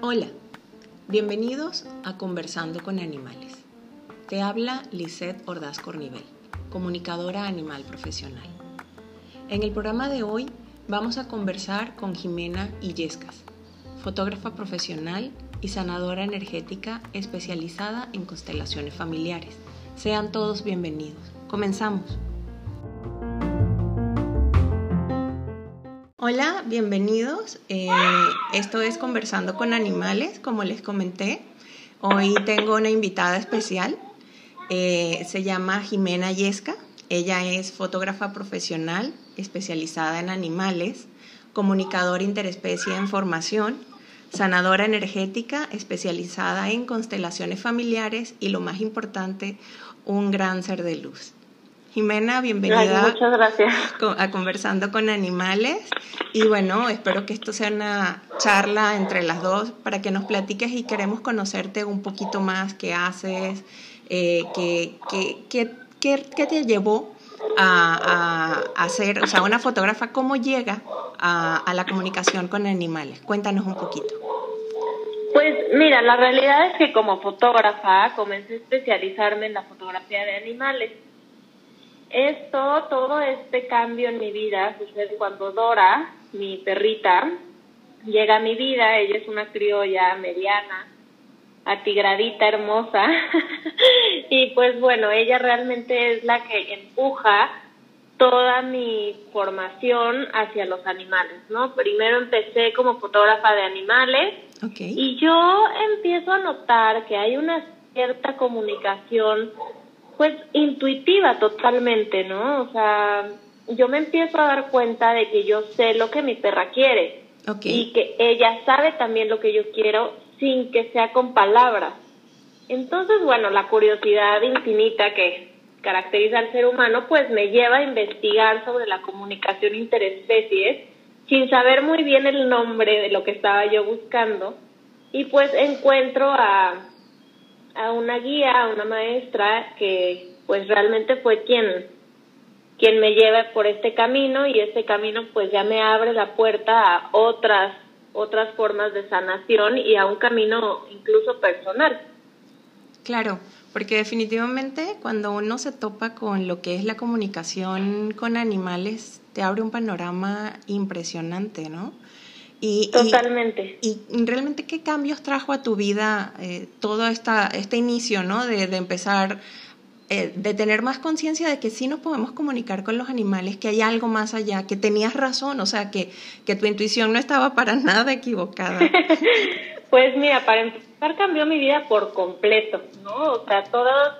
Hola, bienvenidos a Conversando con Animales. Te habla Lisette Ordaz Cornivel, comunicadora animal profesional. En el programa de hoy vamos a conversar con Jimena Illescas, fotógrafa profesional y sanadora energética especializada en constelaciones familiares. Sean todos bienvenidos. Comenzamos. Hola, bienvenidos. Eh, esto es Conversando con Animales, como les comenté. Hoy tengo una invitada especial. Eh, se llama Jimena Yesca. Ella es fotógrafa profesional especializada en animales, comunicadora interespecie en formación, sanadora energética especializada en constelaciones familiares y lo más importante, un gran ser de luz. Jimena, bienvenida muchas gracias. a Conversando con Animales. Y bueno, espero que esto sea una charla entre las dos para que nos platiques y queremos conocerte un poquito más, qué haces, eh, qué, qué, qué, te llevó a, a, ser, o sea, una fotógrafa, cómo llega a, a la comunicación con animales. Cuéntanos un poquito. Pues mira, la realidad es que como fotógrafa comencé a especializarme en la fotografía de animales esto, todo este cambio en mi vida sucede cuando Dora, mi perrita, llega a mi vida. Ella es una criolla mediana, atigradita, hermosa. y pues bueno, ella realmente es la que empuja toda mi formación hacia los animales, ¿no? Primero empecé como fotógrafa de animales y yo empiezo a notar que hay una cierta comunicación pues intuitiva totalmente, ¿no? O sea, yo me empiezo a dar cuenta de que yo sé lo que mi perra quiere y que ella sabe también lo que yo quiero sin que sea con palabras. Entonces, bueno, la curiosidad infinita que caracteriza al ser humano, pues me lleva a investigar sobre la comunicación interespecies sin saber muy bien el nombre de lo que estaba yo buscando y pues encuentro a a una guía, una maestra que pues realmente fue quien quien me lleva por este camino y este camino pues ya me abre la puerta a otras otras formas de sanación y a un camino incluso personal. Claro, porque definitivamente cuando uno se topa con lo que es la comunicación con animales, te abre un panorama impresionante, ¿no? Y, Totalmente. Y, realmente qué cambios trajo a tu vida eh, todo esta, este inicio, ¿no? De, de empezar, eh, de tener más conciencia de que sí nos podemos comunicar con los animales, que hay algo más allá, que tenías razón, o sea, que, que tu intuición no estaba para nada equivocada. pues mira, para empezar cambió mi vida por completo, ¿no? O sea, todas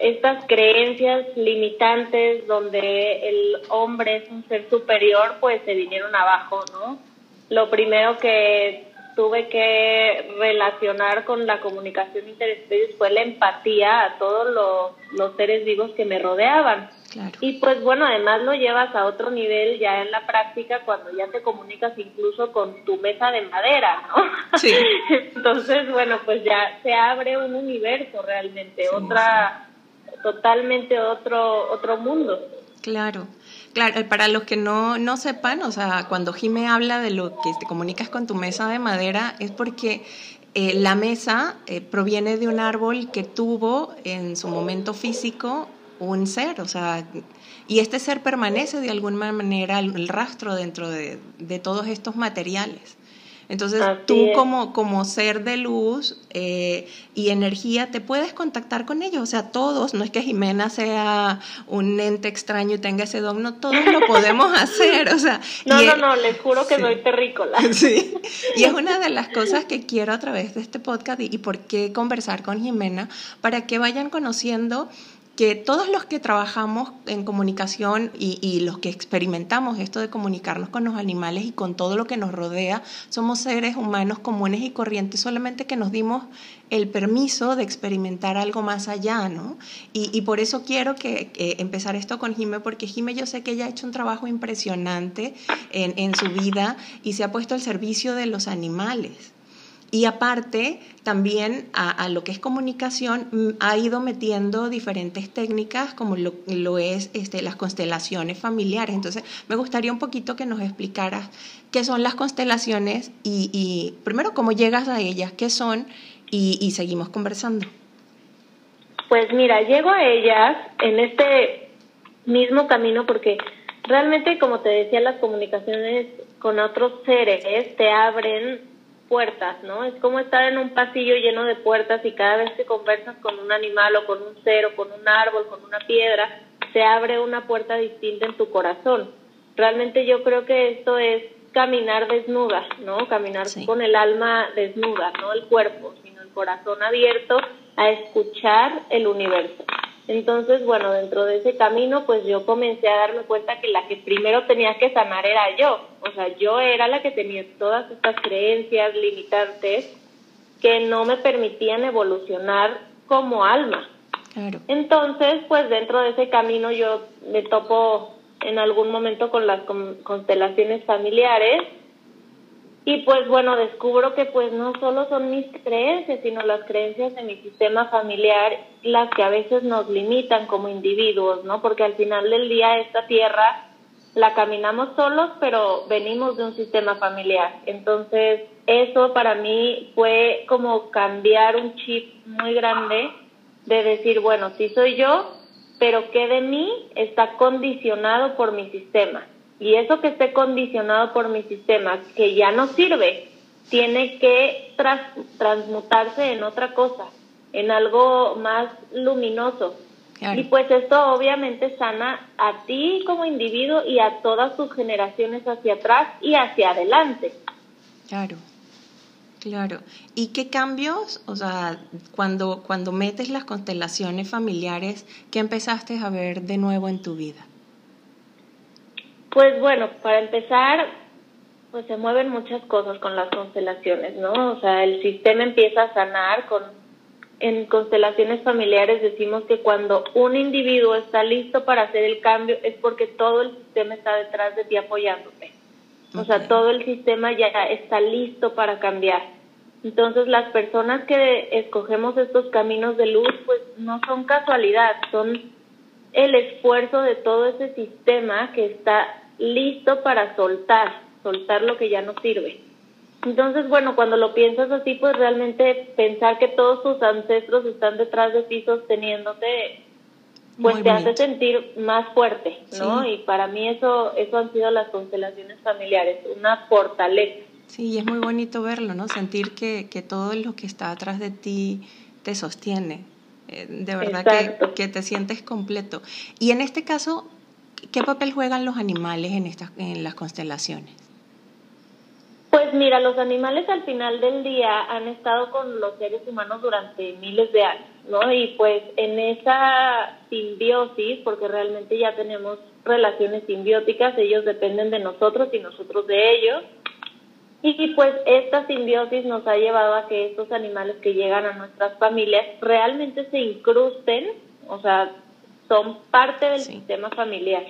estas creencias limitantes donde el hombre es un ser superior, pues se vinieron abajo, ¿no? Lo primero que tuve que relacionar con la comunicación interespecies fue la empatía a todos los, seres vivos que me rodeaban. Y pues bueno, además lo llevas a otro nivel ya en la práctica cuando ya te comunicas incluso con tu mesa de madera, ¿no? Sí. Entonces, bueno, pues ya se abre un universo realmente, otra, totalmente otro, otro mundo. Claro. Claro, para los que no, no sepan, o sea, cuando Jime habla de lo que te comunicas con tu mesa de madera, es porque eh, la mesa eh, proviene de un árbol que tuvo en su momento físico un ser, o sea, y este ser permanece de alguna manera el, rastro dentro de, de todos estos materiales. Entonces tú como, como ser de luz eh, y energía te puedes contactar con ellos, o sea, todos, no es que Jimena sea un ente extraño y tenga ese don, no, todos lo podemos hacer, o sea. No, no, no, les juro que soy terrícola. Sí, y es una de las cosas que quiero a través de este podcast y, y por qué conversar con Jimena, para que vayan conociendo que todos los que trabajamos en comunicación y, los que experimentamos esto de comunicarnos con los animales y con todo lo que nos rodea, somos seres humanos comunes y corrientes, solamente que nos dimos el permiso de experimentar algo más allá, ¿no? Y, por eso quiero que, empezar esto con Jime, porque Jime yo sé que ella ha hecho un trabajo impresionante en, en su vida y se ha puesto al servicio de los animales. Y aparte, también a, lo que es comunicación, mm, ha ido metiendo diferentes técnicas como lo, es este, las constelaciones familiares. Entonces, me gustaría un poquito que nos explicaras qué son las constelaciones y, primero cómo llegas a ellas, qué son y, y seguimos conversando. Pues mira, llego a ellas en este mismo camino porque realmente, como te decía, las comunicaciones con otros seres te abren puertas, ¿no? Es como estar en un pasillo lleno de puertas y cada vez que conversas con un animal o con un ser o con un árbol, con una piedra, se abre una puerta distinta en tu corazón. Realmente yo creo que esto es caminar desnuda, ¿no? Caminar con el alma desnuda, no el cuerpo, sino el corazón abierto a escuchar el universo. Entonces, bueno, dentro de ese camino, pues yo comencé a darme cuenta que la que primero tenía que sanar era yo. O sea, yo era la que tenía todas estas creencias limitantes que no me permitían evolucionar como alma. Entonces, pues dentro de ese camino yo me topo en algún momento con las constelaciones familiares y pues bueno, descubro que pues no solo son mis creencias, sino las creencias de mi sistema familiar las que a veces nos limitan como individuos, ¿no? Porque al final del día esta tierra la caminamos solos, pero venimos de un sistema familiar. Entonces, eso para mí fue como cambiar un chip muy grande de decir, bueno, sí soy yo, pero ¿qué de mí está condicionado por mi sistema? Y eso que esté condicionado por mi sistema, que ya no sirve, tiene que transmutarse en otra cosa, en algo más luminoso. Y pues esto obviamente sana a ti como individuo y a todas tus generaciones hacia atrás y hacia adelante. Claro, claro. ¿Y qué cambios, o sea, cuando, cuando metes las constelaciones familiares, qué empezaste a ver de nuevo en tu vida? Pues bueno, para empezar, pues se mueven muchas cosas con las constelaciones, ¿no? O sea, el sistema empieza a sanar con en constelaciones familiares decimos que cuando un individuo está listo para hacer el cambio es porque todo el sistema está detrás de ti apoyándote. O sea, todo el sistema ya está listo para cambiar. Entonces, las personas que escogemos estos caminos de luz, pues no son casualidad, son el esfuerzo de todo ese sistema que está listo para soltar, soltar lo que ya no sirve. Entonces, bueno, cuando lo piensas así, pues realmente pensar que todos tus ancestros están detrás de ti sosteniéndote, pues te hace sentir más fuerte, ¿no? Y para mí eso, eso han sido las constelaciones familiares, una fortaleza. Sí, es muy bonito verlo, ¿no? Sentir que, que todo lo que está atrás de ti te sostiene. Eh, de verdad que, que, te sientes completo. Y en este caso, ¿qué papel juegan los animales en, estas, en las constelaciones? Pues mira, los animales al final del día han estado con los seres humanos durante miles de años, ¿no? Y pues en esa simbiosis, porque realmente ya tenemos relaciones simbióticas, ellos dependen de nosotros y nosotros de ellos. Y pues esta simbiosis nos ha llevado a que estos animales que llegan a nuestras familias realmente se incrusten, o sea, son parte del sistema familiar.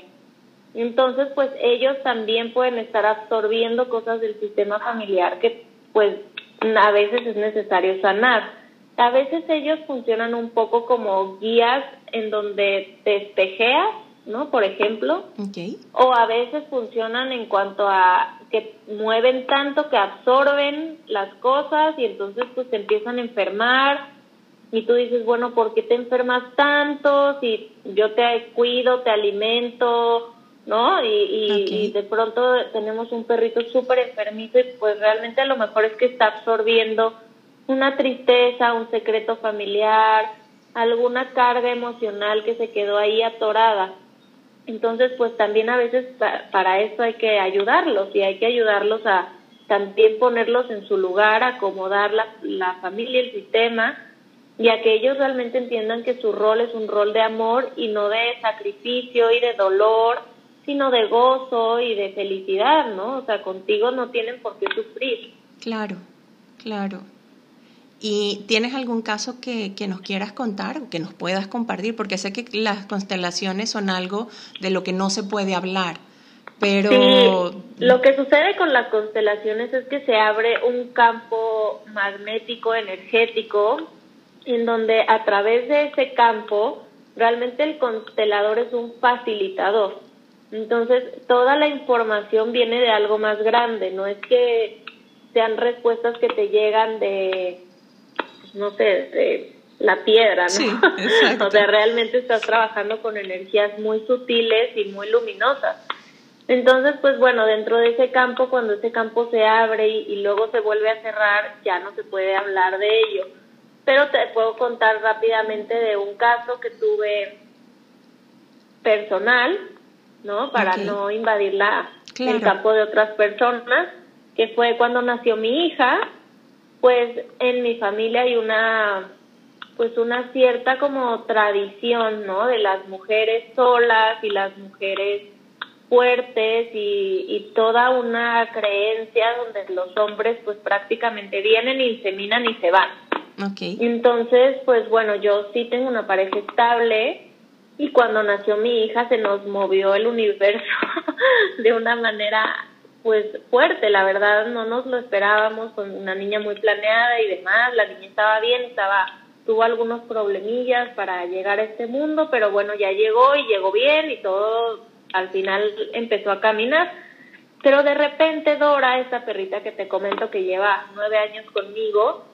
Entonces, pues ellos también pueden estar absorbiendo cosas del sistema familiar que pues a veces es necesario sanar. A veces ellos funcionan un poco como guías en donde te espejeas, ¿no? Por ejemplo. O a veces funcionan en cuanto a que mueven tanto que absorben las cosas y entonces pues te empiezan a enfermar y tú dices, bueno, ¿por qué te enfermas tanto? Si yo te cuido, te alimento, ¿no? Y, y, de pronto tenemos un perrito súper enfermito y pues realmente a lo mejor es que está absorbiendo una tristeza, un secreto familiar, alguna carga emocional que se quedó ahí atorada. Entonces, pues también a veces para eso hay que ayudarlos y hay que ayudarlos a también ponerlos en su lugar, acomodar la, la familia, el sistema, y a que ellos realmente entiendan que su rol es un rol de amor y no de sacrificio y de dolor sino de gozo y de felicidad, ¿no? O sea, contigo no tienen por qué sufrir. Claro, claro. ¿Y tienes algún caso que, que, nos quieras contar o que nos puedas compartir? Porque sé que las constelaciones son algo de lo que no se puede hablar, Pero... lo que sucede con las constelaciones es que se abre un campo magnético, energético, en donde a través de ese campo realmente el constelador es un facilitador. Entonces, toda la información viene de algo más grande, no es que sean respuestas que te llegan de, no sé, de la piedra, ¿no? Sí, exacto. o sea, realmente estás trabajando con energías muy sutiles y muy luminosas. Entonces, pues bueno, dentro de ese campo, cuando ese campo se abre y, y, luego se vuelve a cerrar, ya no se puede hablar de ello. Pero te puedo contar rápidamente de un caso que tuve personal, ¿no? Para no invadir la, Claro. el campo de otras personas, que fue cuando nació mi hija, pues en mi familia hay una pues una cierta como tradición, ¿no? De las mujeres solas y las mujeres fuertes y, y toda una creencia donde los hombres pues prácticamente vienen, inseminan y se van. Ok. Entonces, pues bueno, yo sí tengo una pareja estable y cuando nació mi hija se nos movió el universo de una manera pues fuerte, la verdad no nos lo esperábamos con una niña muy planeada y demás, la niña estaba bien, estaba tuvo algunos problemillas para llegar a este mundo, pero bueno, ya llegó y llegó bien y todo al final empezó a caminar. Pero de repente Dora, esta perrita que te comento que lleva nueve años conmigo,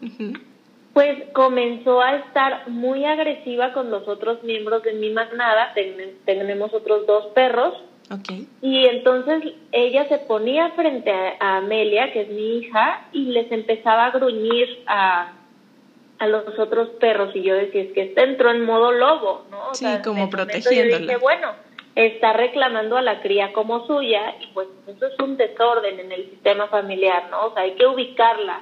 pues comenzó a estar muy agresiva con los otros miembros de mi manada, Ten- tenemos otros dos perros, Ok. y entonces ella se ponía frente a, a Amelia, que es mi hija, y les empezaba a gruñir a, a los otros perros, y yo decía, es que este entró en modo lobo, ¿no? O Sí, sea, como protegiéndola. Yo dije, bueno, está reclamando a la cría como suya, y pues eso es un desorden en el sistema familiar, ¿no? O sea, hay que ubicarla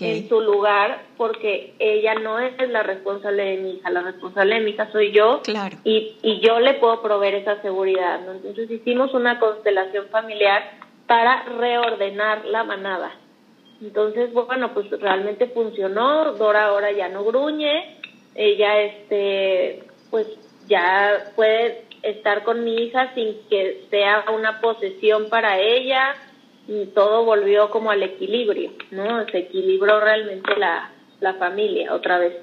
En su lugar porque ella no es la responsable de mi hija, la responsable de mi hija soy yo Claro. y, y yo le puedo proveer esa seguridad. ¿no? Entonces hicimos una constelación familiar para reordenar la manada. Entonces, bueno, pues realmente funcionó, Dora ahora ya no gruñe, ella este pues ya puede estar con mi hija sin que sea una posesión para ella, y todo volvió como al equilibrio, ¿no? Se equilibró realmente la, la familia otra vez.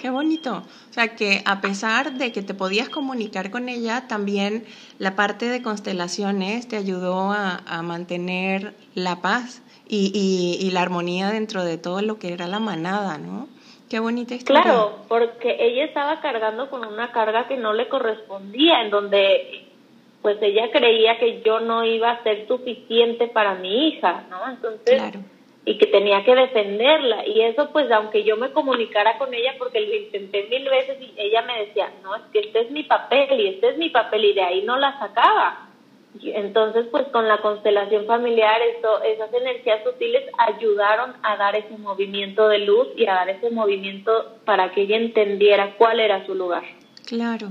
Qué bonito. O sea, que a pesar de que te podías comunicar con ella, también la parte de constelaciones te ayudó a, a mantener la paz y, y, y la armonía dentro de todo lo que era la manada, ¿no? Qué bonita historia. Claro, porque ella estaba cargando con una carga que no le correspondía, en donde pues ella creía que yo no iba a ser suficiente para mi hija, ¿no? Entonces, Claro. y que tenía que defenderla. Y eso, pues, aunque yo me comunicara con ella, porque lo intenté mil veces y ella me decía, no, es que este es mi papel y este es mi papel y de ahí no la sacaba. Y Entonces, pues, con la constelación familiar, eso, esas energías sutiles ayudaron a dar ese movimiento de luz y a dar ese movimiento para que ella entendiera cuál era su lugar. Claro,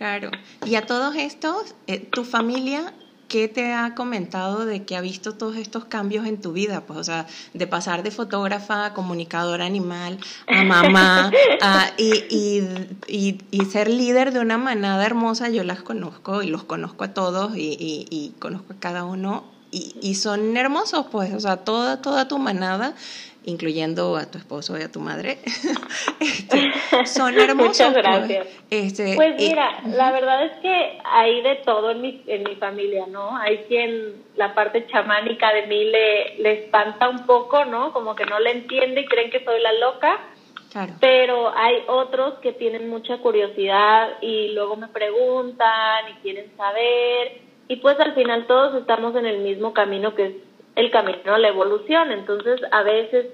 claro. Y a todos estos, eh, tu familia, ¿qué te ha comentado de que ha visto todos estos cambios en tu vida? Pues, o sea, de pasar de fotógrafa a comunicadora animal, a mamá, a- y, y, y, y ser líder de una manada hermosa. Yo las conozco y los conozco a todos y, y, y conozco a cada uno. Y, y son hermosos, pues, o sea, toda, toda tu manada, incluyendo a tu esposo y a tu madre, este, son hermosos. Muchas pues. gracias. Este, Pues y- mira, la verdad es que hay de todo en mi, en mi familia, ¿no? Hay quien la parte chamánica de mí le, le espanta un poco, ¿no? Como que no le entiende y creen que soy la loca, claro. pero hay otros que tienen mucha curiosidad y luego me preguntan y quieren saber y pues al final todos estamos en el mismo camino que es el camino a la evolución, entonces a veces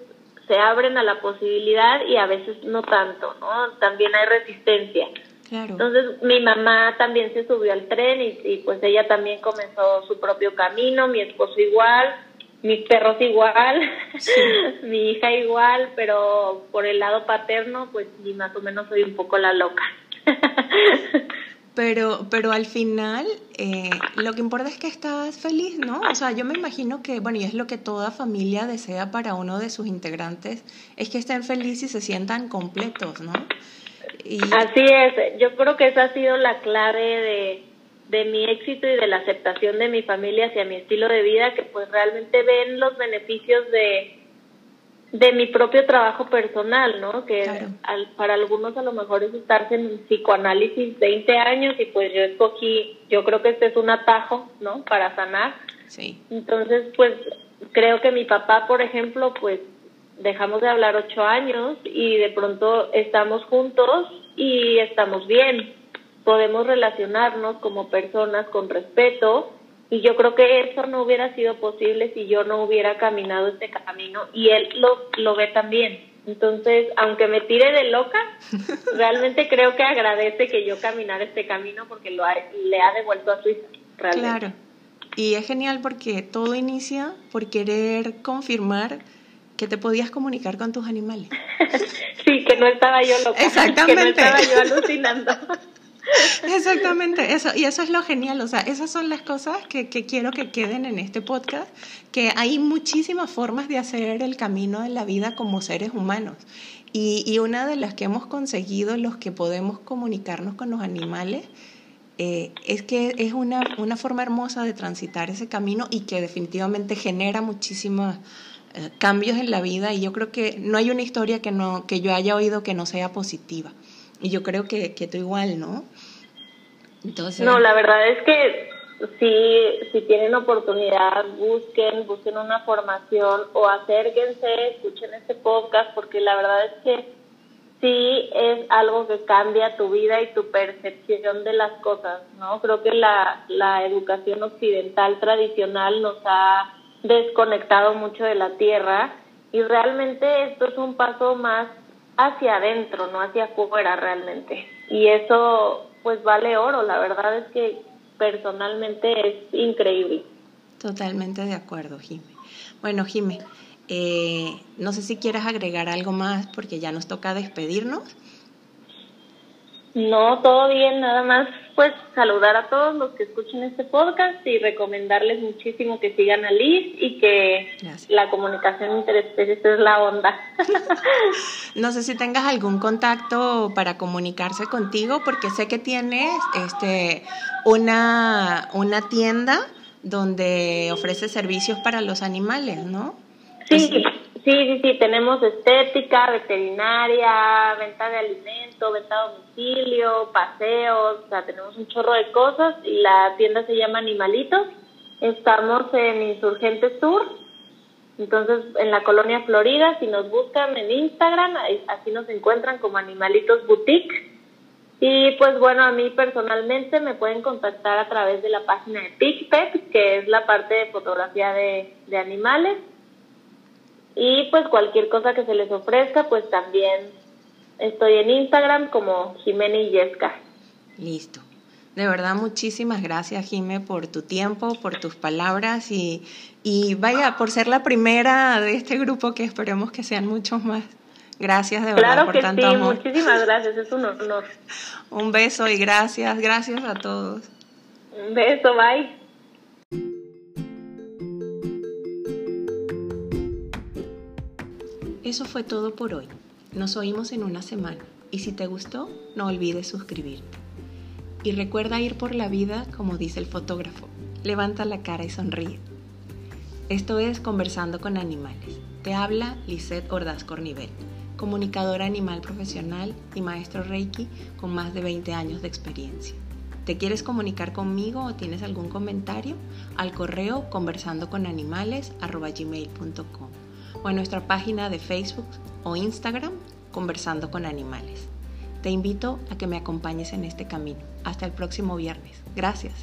se abren a la posibilidad y a veces no tanto, ¿no? También hay resistencia. Claro. Entonces mi mamá también se subió al tren y, y, pues ella también comenzó su propio camino, mi esposo igual, mis perros igual, mi hija igual, pero por el lado paterno pues sí, más o menos soy un poco la loca. Pero, pero al final, eh, lo que importa es que estás feliz, ¿no? O sea, yo me imagino que, bueno, y es lo que toda familia desea para uno de sus integrantes, es que estén felices y se sientan completos, ¿no? Y, Así es, yo creo que esa ha sido la clave de, de mi éxito y de la aceptación de mi familia hacia mi estilo de vida, que pues realmente ven los beneficios de, de mi propio trabajo personal, ¿no? Que para algunos a lo mejor es estarse en psicoanálisis 20 años y pues yo escogí, yo creo que este es un atajo, ¿no? Para sanar. Sí. Entonces, pues creo que mi papá, por ejemplo, pues dejamos de hablar ocho años y de pronto estamos juntos y estamos bien. Podemos relacionarnos como personas con respeto y yo creo que eso no hubiera sido posible si yo no hubiera caminado este camino y él lo, lo ve también. Entonces, aunque me tire de loca, realmente creo que agradece que yo caminara este camino porque lo le ha devuelto a su hija. Claro. Y es genial porque todo inicia por querer confirmar que te podías comunicar con tus animales. sí, que no estaba yo loca. Exactamente. Que no estaba yo alucinando. Exactamente, eso, y eso es lo genial, o sea, esas son las cosas que, que, quiero que queden en este podcast, que hay muchísimas formas de hacer el camino de la vida como seres humanos. Y, y una de las que hemos conseguido, los que podemos comunicarnos con los animales, eh, es que es una, una, forma hermosa de transitar ese camino y que definitivamente genera muchísimos eh, cambios en la vida y yo creo que no hay una historia que, no, que yo haya oído que no sea positiva. Y yo creo que, que tú igual, ¿no? Entonces... No, la verdad es que si, si tienen oportunidad, busquen, busquen una formación o acérquense, escuchen este podcast, porque la verdad es que sí es algo que cambia tu vida y tu percepción de las cosas, ¿no? Creo que la, la educación occidental tradicional nos ha desconectado mucho de la tierra y realmente esto es un paso más hacia adentro, no hacia afuera realmente. Y eso pues vale oro, la verdad es que personalmente es increíble. Totalmente de acuerdo, Jime. Bueno, Jime, eh, no sé si quieres agregar algo más porque ya nos toca despedirnos. No, todo bien, nada más pues saludar a todos los que escuchen este podcast y recomendarles muchísimo que sigan a Liz y que la comunicación interespecies es la onda. no sé si tengas algún contacto para comunicarse contigo porque sé que tienes este una una tienda donde ofrece servicios para los animales, ¿no? Sí, Sí, sí, sí, tenemos estética, veterinaria, venta de alimento, venta a domicilio, paseos, o sea, tenemos un chorro de cosas y la tienda se llama Animalitos. Estamos en Insurgente Sur, entonces en la colonia Florida, si nos buscan en Instagram, así nos encuentran como Animalitos Boutique. Y pues bueno, a mí personalmente me pueden contactar a través de la página de PicPet, que es la parte de fotografía de, de animales y pues cualquier cosa que se les ofrezca, pues también estoy en Instagram como Jimena y Yesca. Listo. De verdad, muchísimas gracias, Jime, por tu tiempo, por tus palabras y, y vaya, por ser la primera de este grupo que esperemos que sean muchos más. Gracias de verdad por tanto sí, Muchísimas gracias, es un honor. un beso y gracias, gracias a todos. Un beso, bye. Eso fue todo por hoy. Nos oímos en una semana y si te gustó, no olvides suscribirte. Y recuerda ir por la vida como dice el fotógrafo. Levanta la cara y sonríe. Esto es Conversando con Animales. Te habla Lisette Ordaz Cornivel, comunicadora animal profesional y maestro Reiki con más de 20 años de experiencia. ¿Te quieres comunicar conmigo o tienes algún comentario? Al correo conversandoconanimales.gmail.com o en nuestra página de Facebook o Instagram Conversando con Animales. Te invito a que me acompañes en este camino. Hasta el próximo viernes. Gracias.